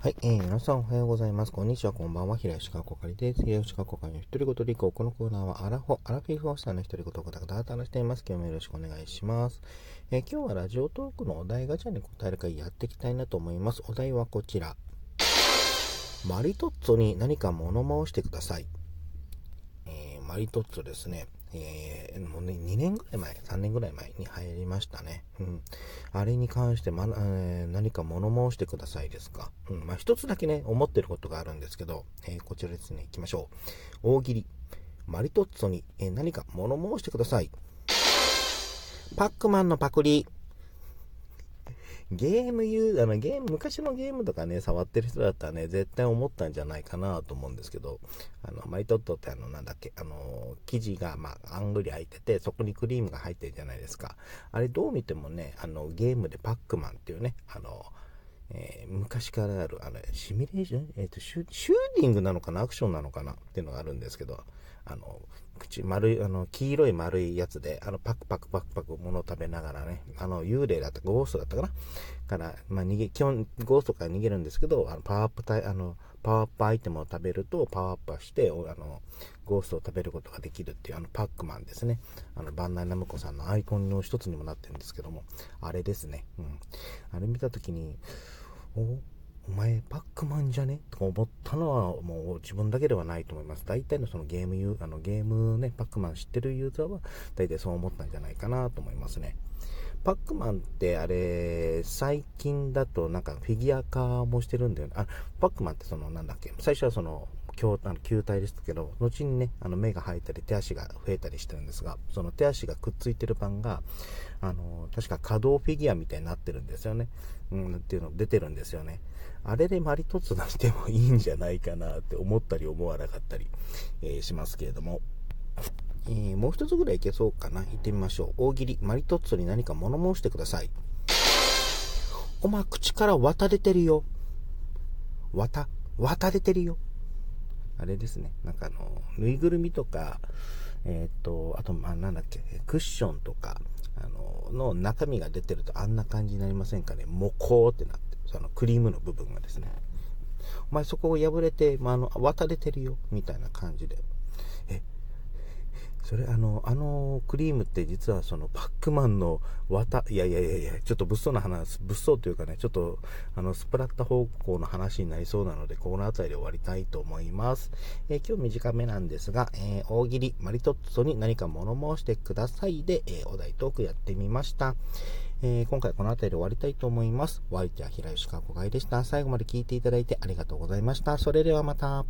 はい、えー、皆さんおはようございます。こんにちは、こんばんは。平吉川こかりです。平吉川こかりの一人ごと理解。このコーナーはアラフォ、アラフィフォスターの一人ごとをガタガタ話しています。今日もよろしくお願いします。えー、今日はラジオトークのお題ガチャに答える会やっていきたいなと思います。お題はこちら。マリトッツォに何か物申してください。えー、マリトッツォですね。えー、もうね、2年ぐらい前、3年ぐらい前に入りましたね。うん。あれに関して、ま、えー、何か物申してくださいですか？うん。まあ、一つだけね、思ってることがあるんですけど、えー、こちらですね、行きましょう。大喜利。マリトッツォに、え何か物申してください。パックマンのパクリ。ゲーム言う、あの、ゲーム、昔のゲームとかね、触ってる人だったらね、絶対思ったんじゃないかなと思うんですけど、あの、マイトットってあの、なんだっけ、あの、生地が、まあ、あんぐり入ってて、そこにクリームが入ってるじゃないですか。あれどう見てもね、あの、ゲームでパックマンっていうね、あの、えー、昔からある、あの、シミュレーション？えっ、ー、とシュ、シューティングなのかな？アクションなのかな？っていうのがあるんですけど、あの、口、丸い、あの、黄色い丸いやつで、あの、パクパクパクパク物を食べながらね、あの、幽霊だった、ゴーストだったかな？から、まあ、逃げ、基本、ゴーストから逃げるんですけど、あの、パワーアップタイ、あの、パワーアップアイテムを食べると、パワーアップして、あの、ゴーストを食べることができるっていう、あの、パックマンですね。あの、バンナイナムコさんのアイコンの一つにもなってるんですけども、あれですね。うん。あれ見たときに、おお前パックマンじゃね？とか思ったのはもう自分だけではないと思います。大体のそのゲームあのゲームね、パックマン知ってるユーザーは大体そう思ったんじゃないかなと思いますね。パックマンってあれ、最近だとなんかフィギュア化もしてるんだよね。あ、パックマンってそのなんだっけ、最初はその球あの球体ですけど、後にね、あの目が生えたり手足が増えたりしてるんですが、その手足がくっついてる版が、あの、確か可動フィギュアみたいになってるんですよね。うん、っていうの出てるんですよね。あれでマリトッツォ出してもいいんじゃないかなって思ったり思わなかったり、えー、しますけれども。えー、もう一つぐらいいけそうかな。行ってみましょう。大喜利、マリトッツォに何か物申してください。お前口から綿出てるよ。綿綿出てるよ。あれですね。なんかあの、ぬいぐるみとか、えっ、と、あと、まあ、なんだっけ、クッションとか、あの、の中身が出てるとあんな感じになりませんかね。モコーってなって、そのクリームの部分がですね。お前そこを破れて、まあ、あの、渡れてるよ、みたいな感じで。それあの、あのクリームって実はそのパックマンの綿、いやいやいやいや、ちょっと物騒な話、物騒というかね、ちょっとあの、スプラッタ方向の話になりそうなので、この辺りで終わりたいと思います。えー、今日短めなんですが、えー、大喜利、マリトッツォに何か物申してくださいで、えー、お題トークやってみました。えー、今回この辺りで終わりたいと思います。お相手は平吉川子外でした。最後まで聞いていただいてありがとうございました。それではまた。